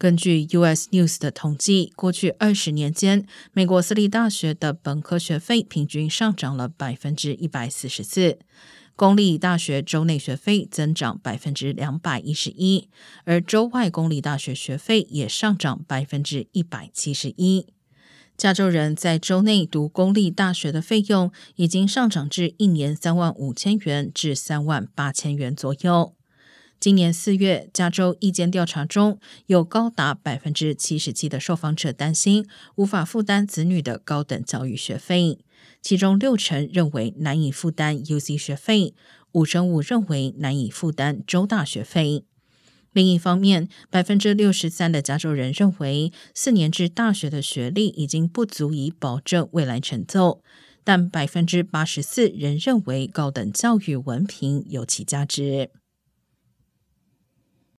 根据 U.S. News 的统计，过去二十年间，美国私立大学的本科学费平均上涨了百分之一百四十四，公立大学州内学费增长百分之两百一十一，而州外公立大学学费也上涨百分之一百七十一。加州人在州内读公立大学的费用已经上涨至一年三万五千元至三万八千元左右。今年四月，加州意见调查中有高达百分之七十七的受访者担心无法负担子女的高等教育学费，其中六成认为难以负担 U C 学费，五成五认为难以负担州大学费。另一方面，百分之六十三的加州人认为四年制大学的学历已经不足以保证未来成就，但百分之八十四仍认为高等教育文凭有其价值。